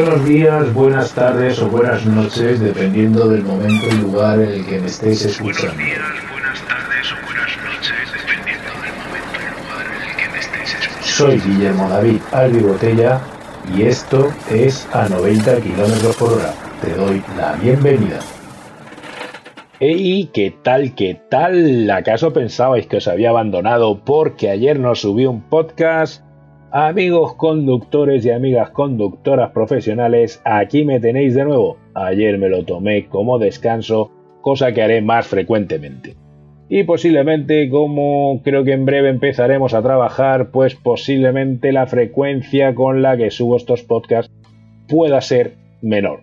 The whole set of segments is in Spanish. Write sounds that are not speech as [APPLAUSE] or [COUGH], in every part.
Buenos días, buenas tardes o buenas noches, dependiendo del momento y lugar en el que me estéis escuchando. Buenos días, buenas tardes o buenas noches, dependiendo del momento y lugar en el que me estéis escuchando. Soy Guillermo David Albi Botella y esto es a 90 km por hora. Te doy la bienvenida. ¡Ey! ¿Qué tal? ¿Qué tal? ¿Acaso pensabais que os había abandonado porque ayer no subí un podcast? Amigos conductores y amigas conductoras profesionales, aquí me tenéis de nuevo. Ayer me lo tomé como descanso, cosa que haré más frecuentemente. Y posiblemente, como creo que en breve empezaremos a trabajar, pues posiblemente la frecuencia con la que subo estos podcasts pueda ser menor.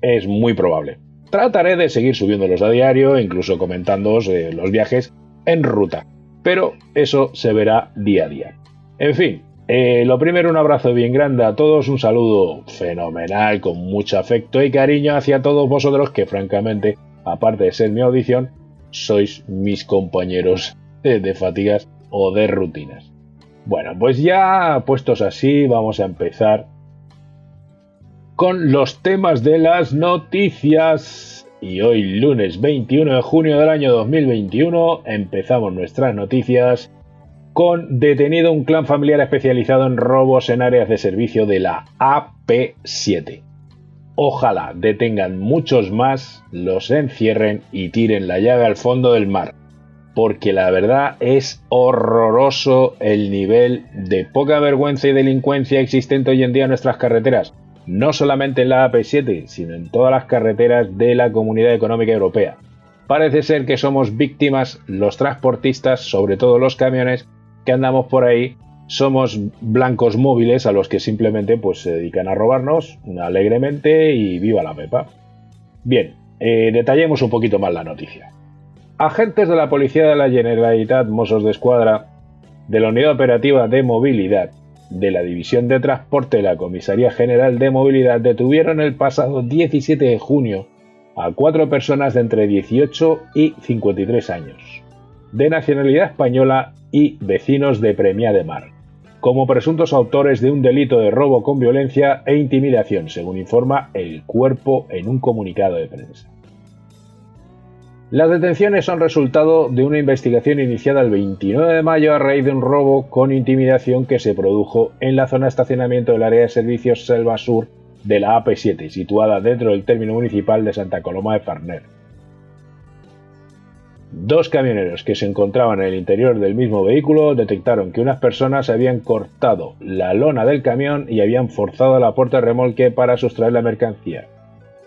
Es muy probable. Trataré de seguir subiéndolos a diario, incluso comentándoos eh, los viajes en ruta. Pero eso se verá día a día. En fin, eh, lo primero, un abrazo bien grande a todos, un saludo fenomenal, con mucho afecto y cariño hacia todos vosotros que francamente, aparte de ser mi audición, sois mis compañeros de fatigas o de rutinas. Bueno, pues ya puestos así, vamos a empezar con los temas de las noticias. Y hoy, lunes 21 de junio del año 2021, empezamos nuestras noticias con detenido un clan familiar especializado en robos en áreas de servicio de la AP7. Ojalá detengan muchos más, los encierren y tiren la llave al fondo del mar, porque la verdad es horroroso el nivel de poca vergüenza y delincuencia existente hoy en día en nuestras carreteras, no solamente en la AP7, sino en todas las carreteras de la Comunidad Económica Europea. Parece ser que somos víctimas los transportistas, sobre todo los camiones, que andamos por ahí somos blancos móviles a los que simplemente pues, se dedican a robarnos alegremente y viva la pepa. Bien, eh, detallemos un poquito más la noticia. Agentes de la Policía de la Generalitat Mossos de Escuadra, de la Unidad Operativa de Movilidad, de la División de Transporte de la Comisaría General de Movilidad detuvieron el pasado 17 de junio a cuatro personas de entre 18 y 53 años, de nacionalidad española y vecinos de Premia de Mar, como presuntos autores de un delito de robo con violencia e intimidación, según informa el cuerpo en un comunicado de prensa. Las detenciones son resultado de una investigación iniciada el 29 de mayo a raíz de un robo con intimidación que se produjo en la zona de estacionamiento del área de servicios Selva Sur de la AP7, situada dentro del término municipal de Santa Coloma de Farner. Dos camioneros que se encontraban en el interior del mismo vehículo detectaron que unas personas habían cortado la lona del camión y habían forzado la puerta remolque para sustraer la mercancía.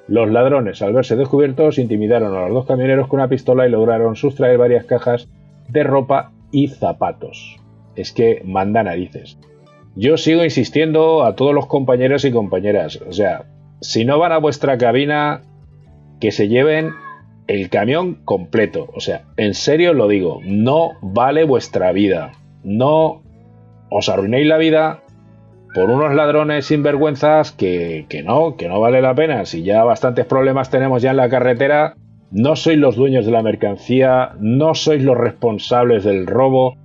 Los ladrones, al verse descubiertos, intimidaron a los dos camioneros con una pistola y lograron sustraer varias cajas de ropa y zapatos. Es que manda narices. Yo sigo insistiendo a todos los compañeros y compañeras, o sea, si no van a vuestra cabina, que se lleven el camión completo. O sea, en serio lo digo, no vale vuestra vida. No os arruinéis la vida por unos ladrones sinvergüenzas que, que no, que no vale la pena. Si ya bastantes problemas tenemos ya en la carretera, no sois los dueños de la mercancía, no sois los responsables del robo.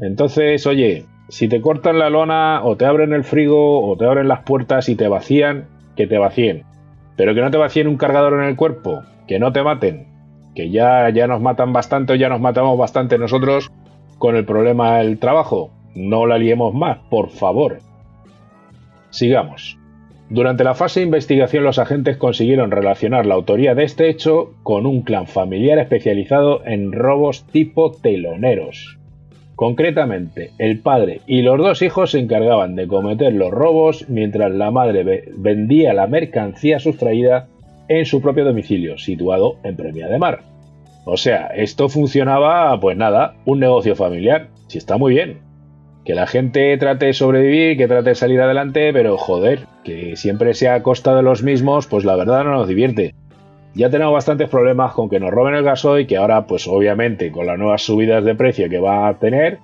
Entonces, oye, si te cortan la lona o te abren el frigo o te abren las puertas y te vacían, que te vacíen. Pero que no te vacíen un cargador en el cuerpo, que no te maten, que ya, ya nos matan bastante o ya nos matamos bastante nosotros con el problema del trabajo. No la liemos más, por favor. Sigamos. Durante la fase de investigación los agentes consiguieron relacionar la autoría de este hecho con un clan familiar especializado en robos tipo teloneros. Concretamente, el padre y los dos hijos se encargaban de cometer los robos mientras la madre vendía la mercancía sustraída en su propio domicilio, situado en Premia de Mar. O sea, esto funcionaba, pues nada, un negocio familiar. Si está muy bien. Que la gente trate de sobrevivir, que trate de salir adelante, pero joder, que siempre sea a costa de los mismos, pues la verdad no nos divierte. Ya tenemos bastantes problemas con que nos roben el gasoil, que ahora, pues obviamente, con las nuevas subidas de precio que va a tener,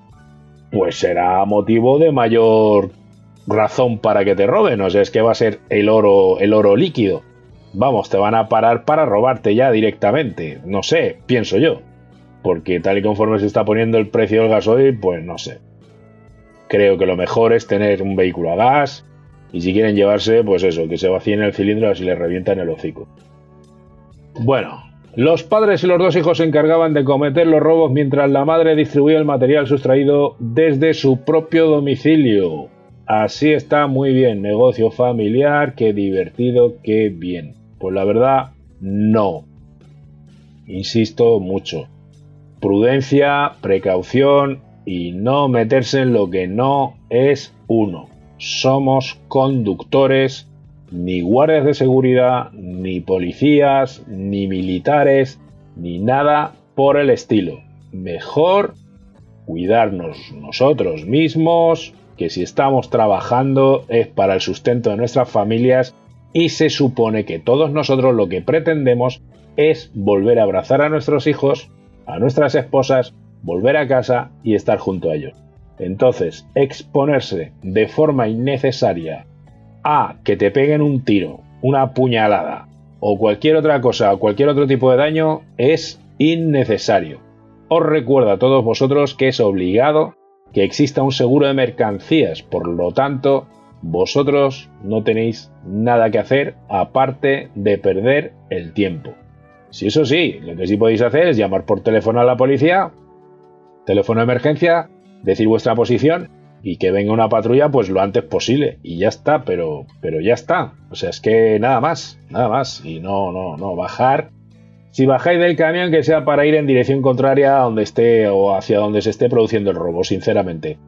pues será motivo de mayor razón para que te roben. O sea, es que va a ser el oro, el oro líquido vamos, te van a parar para robarte ya directamente. No sé, pienso yo. Porque tal y conforme se está poniendo el precio del gasoil, pues no sé. Creo que lo mejor es tener un vehículo a gas Y si quieren llevarse, pues eso, que se vacíen el cilindro así les revientan el hocico. Bueno, los padres y los dos hijos se encargaban de cometer los robos mientras la madre distribuía el material sustraído desde su propio domicilio. Así está muy bien, negocio familiar, qué divertido, qué bien. Pues la verdad, no. Insisto mucho. Prudencia, precaución y no meterse en lo que no es uno. Somos conductores ni guardias de seguridad, ni policías, ni militares, ni nada por el estilo. Mejor cuidarnos nosotros mismos, que si estamos trabajando es para el sustento de nuestras familias y se supone que todos nosotros lo que pretendemos es volver a abrazar a nuestros hijos, a nuestras esposas, volver a casa y estar junto a ellos. Entonces, exponerse de forma innecesaria a que te peguen un tiro, una puñalada o cualquier otra cosa o cualquier otro tipo de daño es innecesario. Os recuerdo a todos vosotros que es obligado que exista un seguro de mercancías, por lo tanto, vosotros no tenéis nada que hacer aparte de perder el tiempo. Si eso sí, lo que sí podéis hacer es llamar por teléfono a la policía, teléfono de emergencia, decir vuestra posición y que venga una patrulla pues lo antes posible y ya está, pero pero ya está. O sea, es que nada más, nada más y no no no bajar si bajáis del camión que sea para ir en dirección contraria a donde esté o hacia donde se esté produciendo el robo, sinceramente.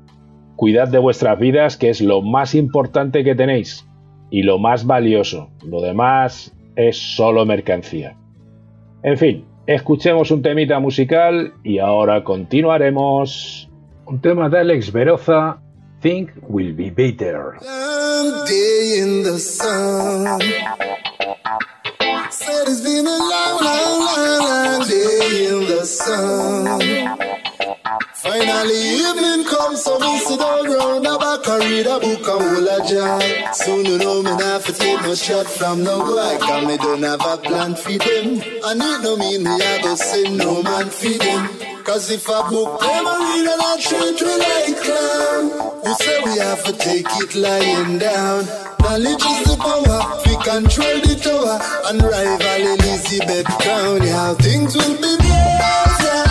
Cuidad de vuestras vidas, que es lo más importante que tenéis y lo más valioso. Lo demás es solo mercancía. En fin, escuchemos un temita musical y ahora continuaremos. Un tema de Alex Veroza think will be better. Said it's been a long, long, long, long day in the sun. Finally evening comes, so we sit down round the back and read a book and hold a jar. Soon you know me not to take no shot from no boy, cause me don't have a plan for them. And it no mean me I go send no man for them. Cause if I book them, I read and I treat we like clown. You say we have to take it lying down. Knowledge is the power, we control the tower and rival Elizabeth Crown. Yeah, things will be better.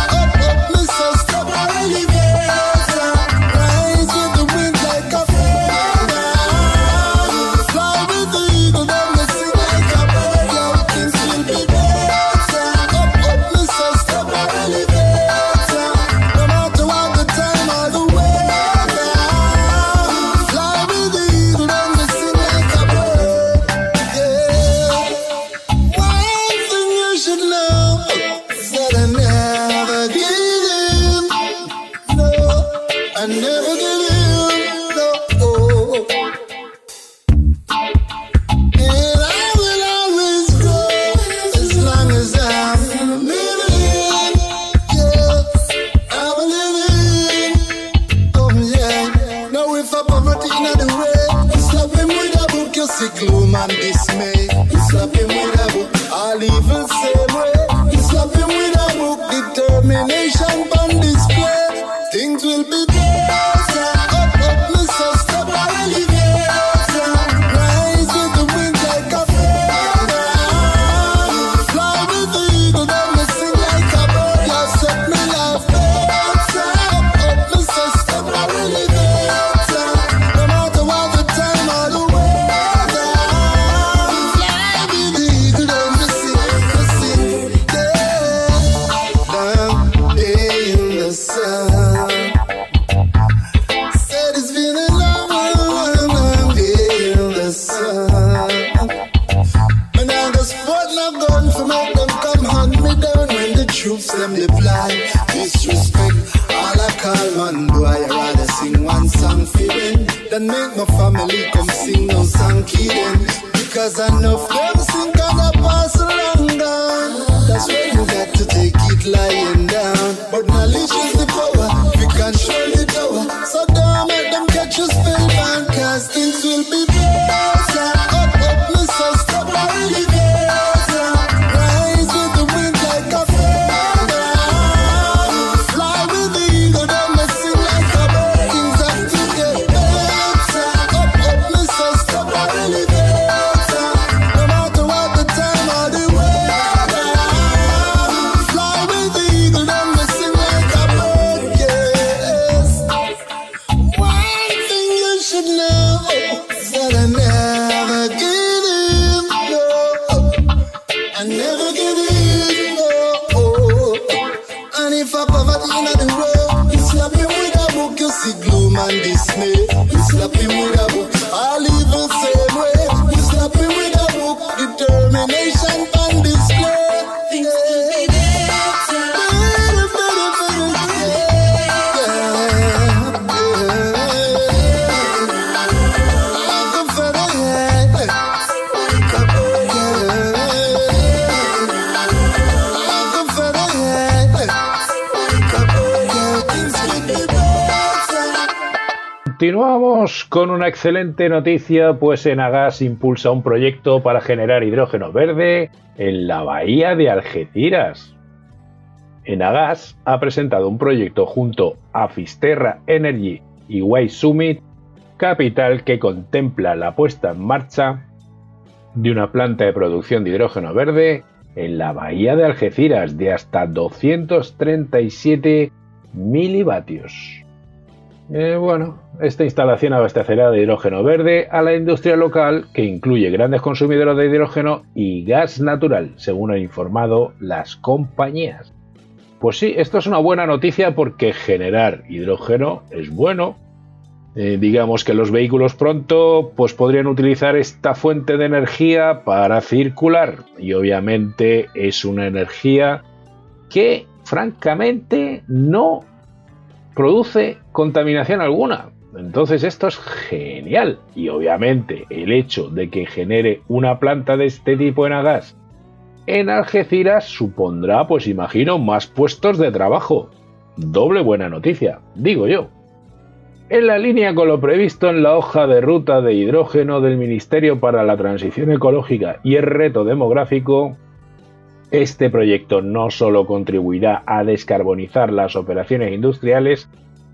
Excelente noticia, pues Enagas impulsa un proyecto para generar hidrógeno verde en la bahía de Algeciras. Enagas ha presentado un proyecto junto a Fisterra Energy y Way Summit Capital que contempla la puesta en marcha de una planta de producción de hidrógeno verde en la bahía de Algeciras de hasta 237 milivatios. Eh, bueno, esta instalación abastecerá de hidrógeno verde a la industria local que incluye grandes consumidores de hidrógeno y gas natural, según han informado las compañías. Pues sí, esto es una buena noticia porque generar hidrógeno es bueno. Eh, digamos que los vehículos pronto pues podrían utilizar esta fuente de energía para circular y obviamente es una energía que francamente no produce contaminación alguna. Entonces esto es genial. Y obviamente el hecho de que genere una planta de este tipo en Agas en Algeciras supondrá, pues imagino, más puestos de trabajo. Doble buena noticia, digo yo. En la línea con lo previsto en la hoja de ruta de hidrógeno del Ministerio para la Transición Ecológica y el Reto Demográfico, este proyecto no solo contribuirá a descarbonizar las operaciones industriales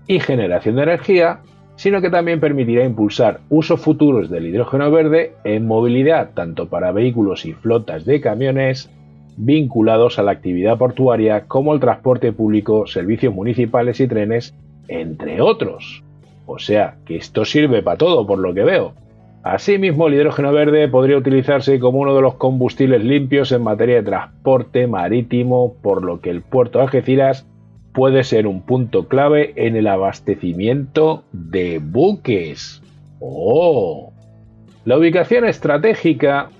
y generación de energía, sino que también permitirá impulsar usos futuros del hidrógeno verde en movilidad tanto para vehículos y flotas de camiones vinculados a la actividad portuaria como el transporte público, servicios municipales y trenes, entre otros. O sea, que esto sirve para todo por lo que veo. Asimismo, el hidrógeno verde podría utilizarse como uno de los combustibles limpios en materia de transporte marítimo, por lo que el puerto de Algeciras puede ser un punto clave en el abastecimiento de buques. ¡Oh! La ubicación estratégica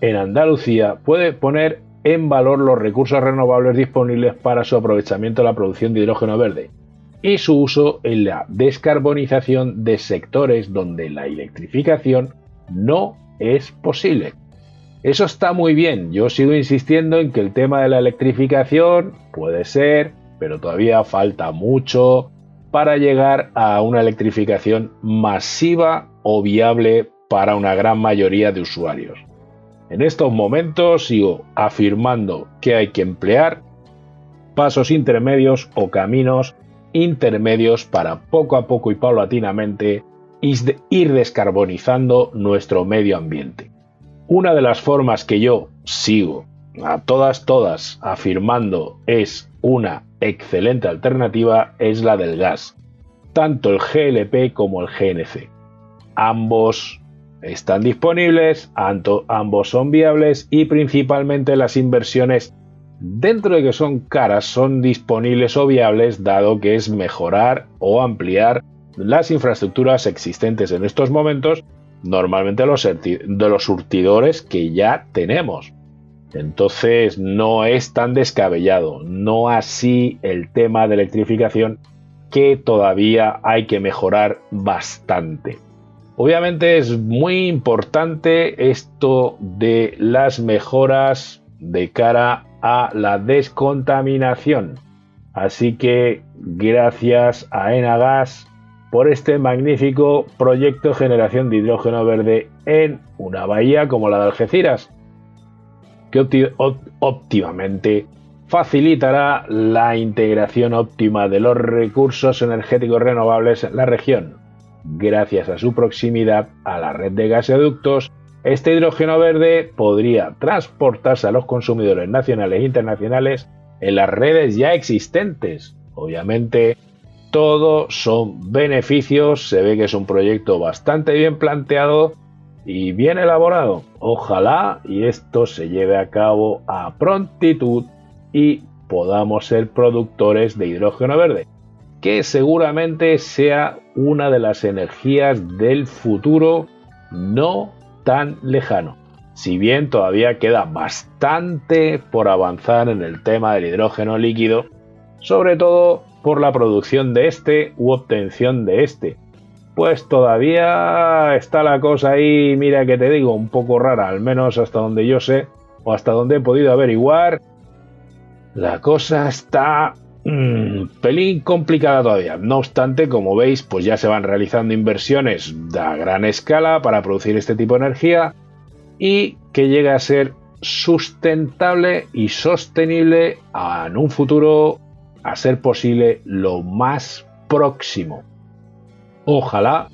en Andalucía puede poner en valor los recursos renovables disponibles para su aprovechamiento en la producción de hidrógeno verde y su uso en la descarbonización de sectores donde la electrificación no es posible. Eso está muy bien, yo sigo insistiendo en que el tema de la electrificación puede ser, pero todavía falta mucho para llegar a una electrificación masiva o viable para una gran mayoría de usuarios. En estos momentos sigo afirmando que hay que emplear pasos intermedios o caminos intermedios para poco a poco y paulatinamente ir descarbonizando nuestro medio ambiente. Una de las formas que yo sigo a todas, todas afirmando es una excelente alternativa es la del gas, tanto el GLP como el GNC. Ambos están disponibles, ambos son viables y principalmente las inversiones dentro de que son caras, son disponibles o viables, dado que es mejorar o ampliar las infraestructuras existentes en estos momentos, normalmente de los surtidores que ya tenemos. Entonces no es tan descabellado, no así el tema de electrificación que todavía hay que mejorar bastante. Obviamente es muy importante esto de las mejoras de cara a la descontaminación. Así que gracias a Enagas por este magnífico proyecto de generación de hidrógeno verde en una bahía como la de Algeciras, que óptimamente facilitará la integración óptima de los recursos energéticos renovables en la región. Gracias a su proximidad a la red de gasoductos este hidrógeno verde podría transportarse a los consumidores nacionales e internacionales en las redes ya existentes. Obviamente, todo son beneficios, se ve que es un proyecto bastante bien planteado y bien elaborado. Ojalá y esto se lleve a cabo a prontitud y podamos ser productores de hidrógeno verde, que seguramente sea una de las energías del futuro no tan lejano. Si bien todavía queda bastante por avanzar en el tema del hidrógeno líquido, sobre todo por la producción de este u obtención de este. Pues todavía está la cosa ahí, mira que te digo, un poco rara, al menos hasta donde yo sé, o hasta donde he podido averiguar. La cosa está mm, pelín complicada todavía. No obstante, como veis, pues ya se van realizando inversiones a gran escala para producir este tipo de energía y que llegue a ser sustentable y sostenible en un futuro a ser posible lo más próximo. Ojalá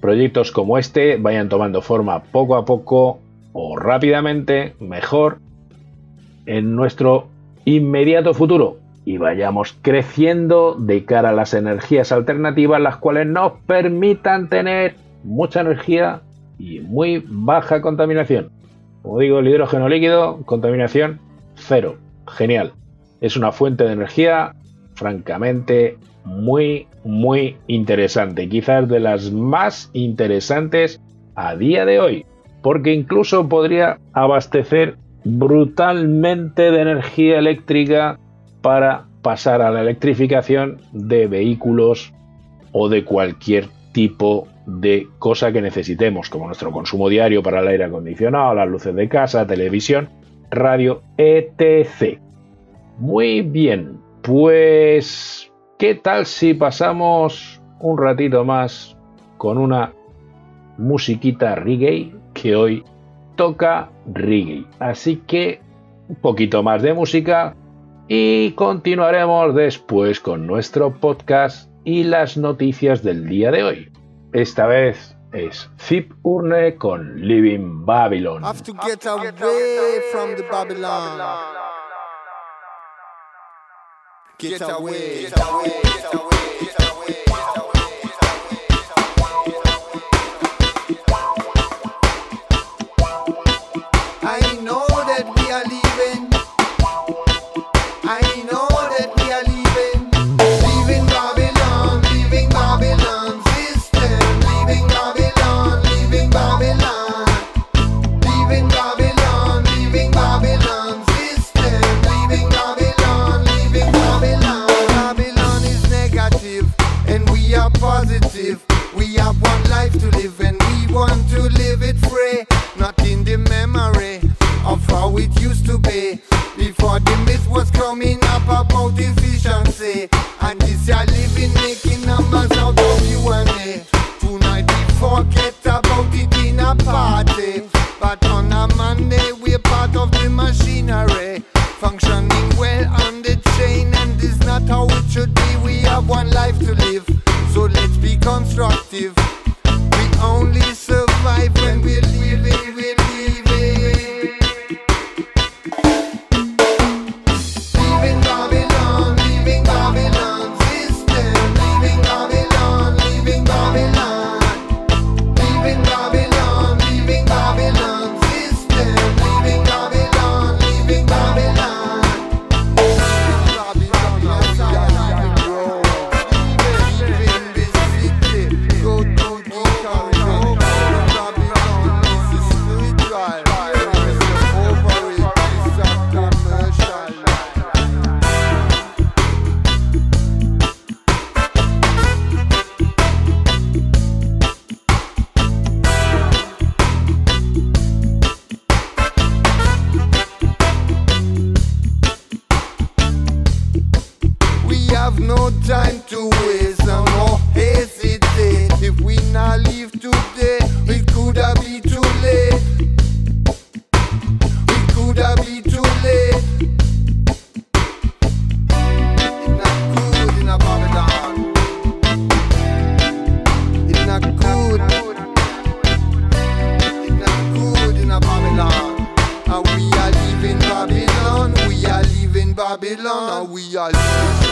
proyectos como este vayan tomando forma poco a poco o rápidamente, mejor, en nuestro inmediato futuro y vayamos creciendo de cara a las energías alternativas, las cuales nos permitan tener mucha energía y muy baja contaminación. Como digo, el hidrógeno líquido, contaminación cero. Genial. Es una fuente de energía francamente muy, muy interesante. Quizás de las más interesantes a día de hoy. Porque incluso podría abastecer brutalmente de energía eléctrica para pasar a la electrificación de vehículos o de cualquier tipo de cosa que necesitemos, como nuestro consumo diario para el aire acondicionado, las luces de casa, televisión, radio, etc. Muy bien, pues, ¿qué tal si pasamos un ratito más con una musiquita reggae que hoy toca reggae? Así que un poquito más de música y continuaremos después con nuestro podcast y las noticias del día de hoy. Esta vez es Zip Urne con Living Babylon. Have to get away from the Babylon. Get away, get away, get away,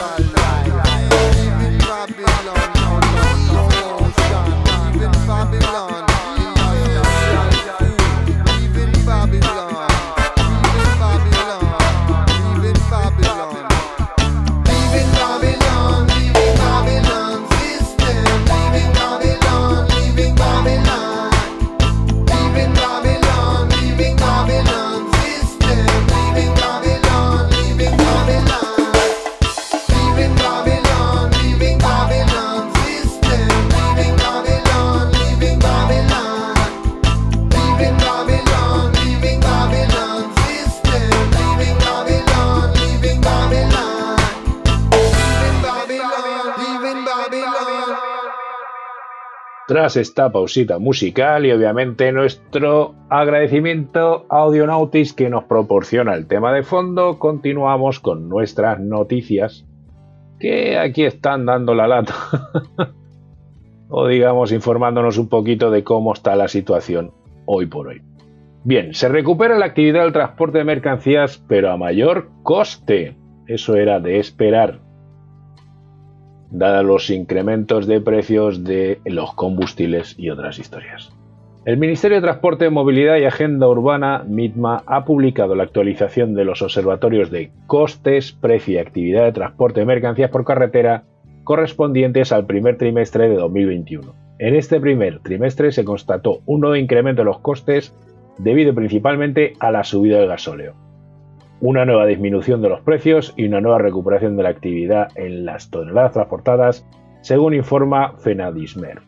Babylon, Babylon, Babylon. Tras esta pausita musical y obviamente nuestro agradecimiento a Audionautis que nos proporciona el tema de fondo, continuamos con nuestras noticias que aquí están dando la lata. [LAUGHS] o digamos informándonos un poquito de cómo está la situación hoy por hoy. Bien, se recupera la actividad del transporte de mercancías, pero a mayor coste. Eso era de esperar, dados los incrementos de precios de los combustibles y otras historias. El Ministerio de Transporte, Movilidad y Agenda Urbana, MITMA, ha publicado la actualización de los observatorios de costes, precio y actividad de transporte de mercancías por carretera correspondientes al primer trimestre de 2021. En este primer trimestre se constató un nuevo incremento de los costes debido principalmente a la subida del gasóleo, una nueva disminución de los precios y una nueva recuperación de la actividad en las toneladas transportadas, según informa Fenadismer.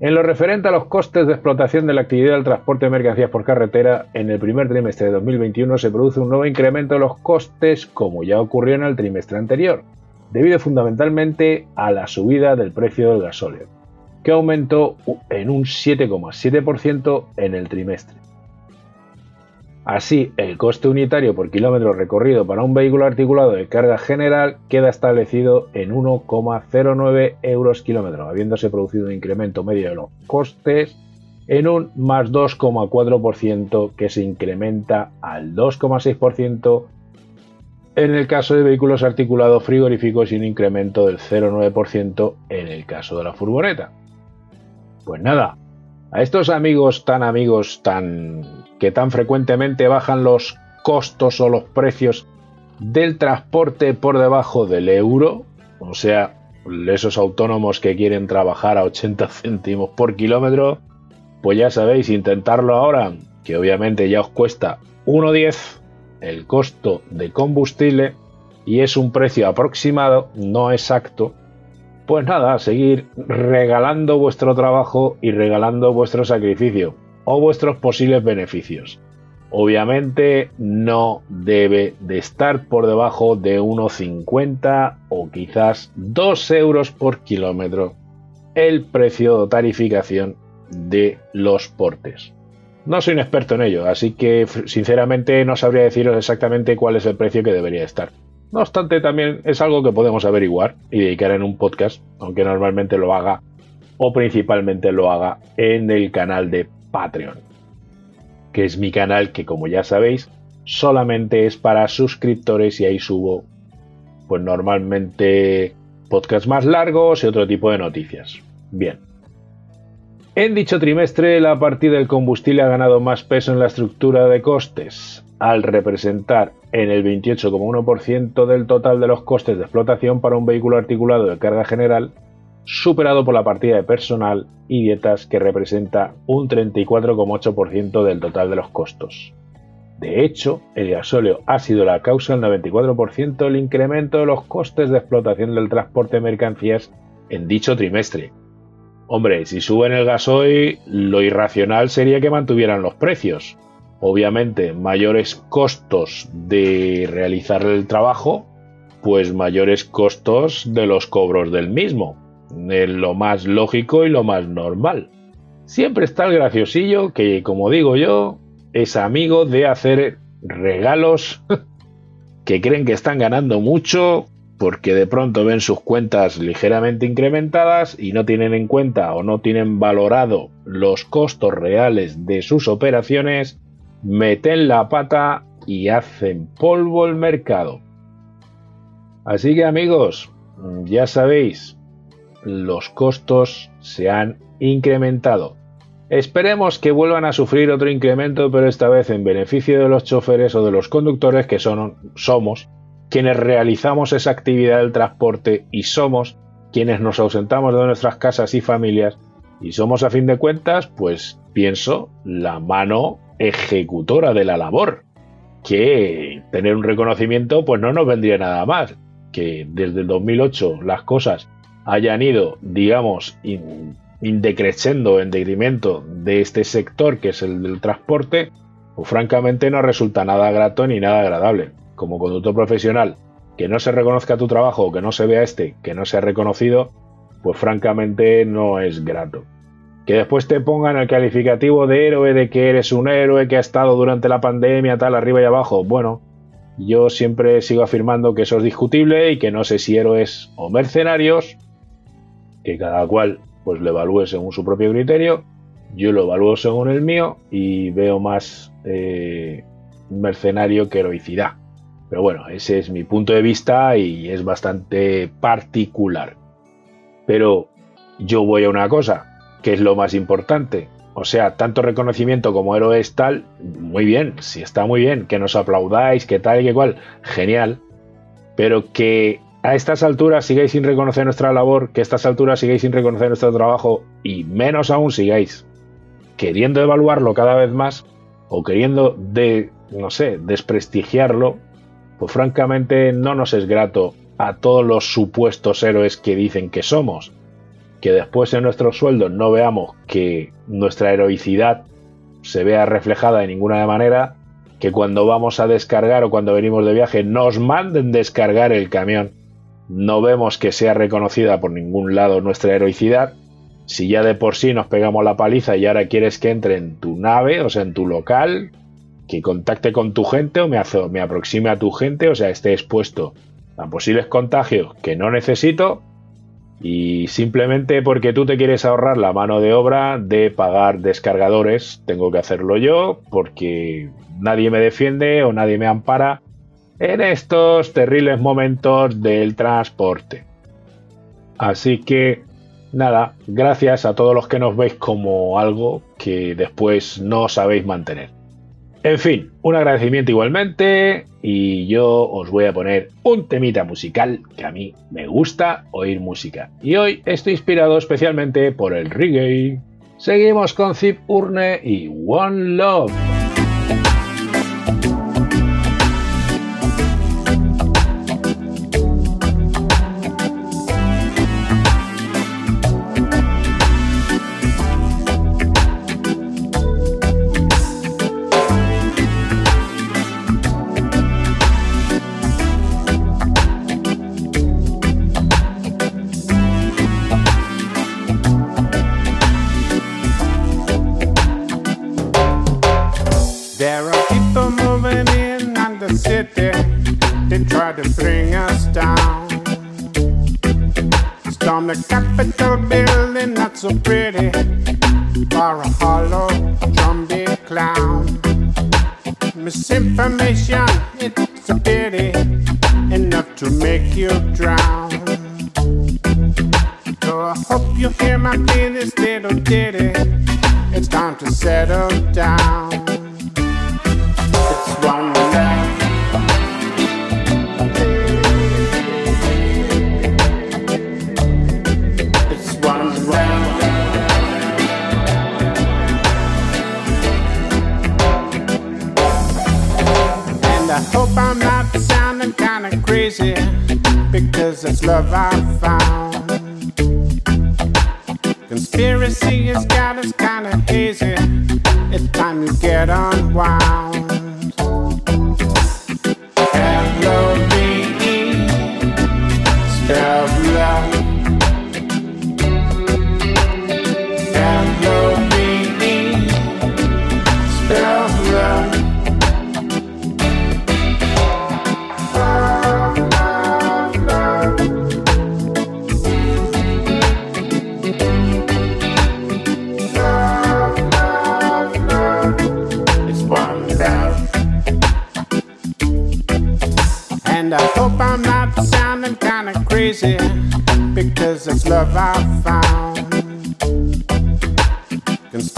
En lo referente a los costes de explotación de la actividad del transporte de mercancías por carretera, en el primer trimestre de 2021 se produce un nuevo incremento de los costes como ya ocurrió en el trimestre anterior, debido fundamentalmente a la subida del precio del gasóleo que aumentó en un 7,7% en el trimestre. Así, el coste unitario por kilómetro recorrido para un vehículo articulado de carga general queda establecido en 1,09 euros kilómetro, habiéndose producido un incremento medio de los costes en un más 2,4% que se incrementa al 2,6% en el caso de vehículos articulados frigoríficos y un incremento del 0,9% en el caso de la furgoneta. Pues nada, a estos amigos tan amigos tan que tan frecuentemente bajan los costos o los precios del transporte por debajo del euro, o sea, esos autónomos que quieren trabajar a 80 [LAUGHS] céntimos por kilómetro, pues ya sabéis, intentarlo ahora, que obviamente ya os cuesta 1,10 el costo de combustible y es un precio aproximado, no exacto, pues nada, seguir regalando vuestro trabajo y regalando vuestro sacrificio o vuestros posibles beneficios. Obviamente no debe de estar por debajo de 1,50 o quizás 2 euros por kilómetro el precio de tarificación de los portes. No soy un experto en ello, así que sinceramente no sabría deciros exactamente cuál es el precio que debería estar. No obstante, también es algo que podemos averiguar y dedicar en un podcast, aunque normalmente lo haga o principalmente lo haga en el canal de Patreon, que es mi canal que como ya sabéis solamente es para suscriptores y ahí subo pues normalmente podcasts más largos y otro tipo de noticias. Bien. En dicho trimestre la partida del combustible ha ganado más peso en la estructura de costes, al representar en el 28,1% del total de los costes de explotación para un vehículo articulado de carga general, superado por la partida de personal y dietas que representa un 34,8% del total de los costos. De hecho, el gasóleo ha sido la causa del 94% del incremento de los costes de explotación del transporte de mercancías en dicho trimestre. Hombre, si suben el gasoil, lo irracional sería que mantuvieran los precios, obviamente mayores costos de realizar el trabajo, pues mayores costos de los cobros del mismo. Lo más lógico y lo más normal. Siempre está el graciosillo que, como digo yo, es amigo de hacer regalos [LAUGHS] que creen que están ganando mucho porque de pronto ven sus cuentas ligeramente incrementadas y no tienen en cuenta o no tienen valorado los costos reales de sus operaciones meten la pata y hacen polvo el mercado. Así que amigos, ya sabéis, los costos se han incrementado. Esperemos que vuelvan a sufrir otro incremento, pero esta vez en beneficio de los choferes o de los conductores que somos quienes realizamos esa actividad del transporte y somos quienes nos ausentamos de nuestras casas y familias y somos a fin de cuentas, pues pienso, la mano ejecutora de la labor, que tener un reconocimiento pues no nos vendría nada más, que desde el 2008 las cosas hayan ido, digamos, indecreciendo en detrimento de este sector que es el del transporte, pues francamente no resulta nada grato ni nada agradable. Como conductor profesional, que no se reconozca tu trabajo que no se vea este, que no sea reconocido, pues francamente no es grato. Que después te pongan el calificativo de héroe, de que eres un héroe que ha estado durante la pandemia, tal, arriba y abajo. Bueno, yo siempre sigo afirmando que eso es discutible y que no sé si héroes o mercenarios, que cada cual pues lo evalúe según su propio criterio. Yo lo evalúo según el mío y veo más eh, mercenario que heroicidad. Pero bueno, ese es mi punto de vista y es bastante particular. Pero yo voy a una cosa, que es lo más importante. O sea, tanto reconocimiento como héroes tal, muy bien, sí está muy bien, que nos aplaudáis, que tal y que cual, genial. Pero que a estas alturas sigáis sin reconocer nuestra labor, que a estas alturas sigáis sin reconocer nuestro trabajo y menos aún sigáis queriendo evaluarlo cada vez más o queriendo de, no sé, desprestigiarlo, pues francamente no nos es grato a todos los supuestos héroes que dicen que somos. Que después en nuestros sueldos no veamos que nuestra heroicidad se vea reflejada de ninguna manera, que cuando vamos a descargar o cuando venimos de viaje nos manden descargar el camión, no vemos que sea reconocida por ningún lado nuestra heroicidad, si ya de por sí nos pegamos la paliza y ahora quieres que entre en tu nave, o sea, en tu local, que contacte con tu gente o me, me aproxime a tu gente, o sea, esté expuesto a posibles contagios que no necesito, y simplemente porque tú te quieres ahorrar la mano de obra de pagar descargadores, tengo que hacerlo yo porque nadie me defiende o nadie me ampara en estos terribles momentos del transporte. Así que nada, gracias a todos los que nos veis como algo que después no sabéis mantener. En fin, un agradecimiento igualmente y yo os voy a poner un temita musical que a mí me gusta oír música. Y hoy estoy inspirado especialmente por el reggae. Seguimos con Zip Urne y One Love. it's love I found. Conspiracy has got us kinda hazy. It's time to get unwound.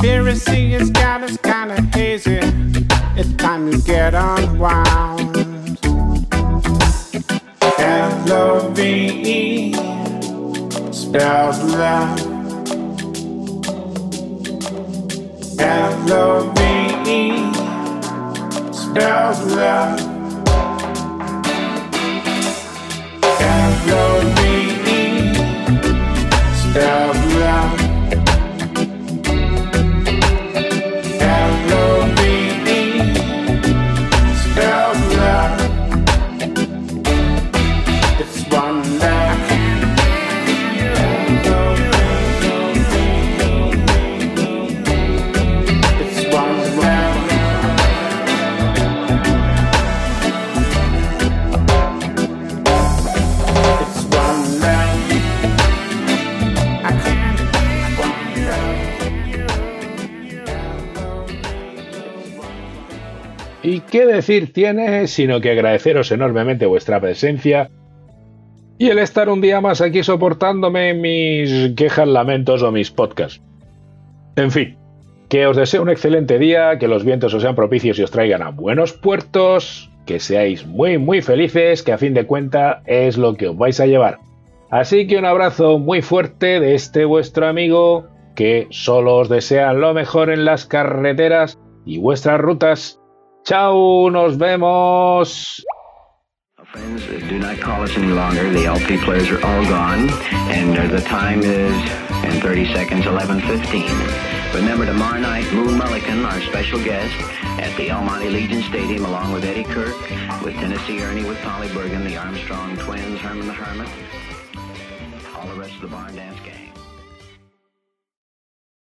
conspiracy has got us kinda hazy. It's time to get unwound. L O V E spells love. L O V E spells love. L O V E spells Y qué decir tiene, sino que agradeceros enormemente vuestra presencia y el estar un día más aquí soportándome mis quejas, lamentos o mis podcasts. En fin, que os deseo un excelente día, que los vientos os sean propicios y os traigan a buenos puertos, que seáis muy muy felices, que a fin de cuenta es lo que os vais a llevar. Así que un abrazo muy fuerte de este vuestro amigo, que solo os desea lo mejor en las carreteras y vuestras rutas. ¡Chao! ¡Nos vemos! Friends, do not call us any longer. The LP players are all gone, and uh, the time is in 30 seconds, 11:15. Remember tomorrow night, Moon Mullican, our special guest, at the El Monte Legion Stadium, along with Eddie Kirk, with Tennessee Ernie, with Polly Bergen, the Armstrong twins, Herman the Hermit, all the rest of the Barn Dance gang.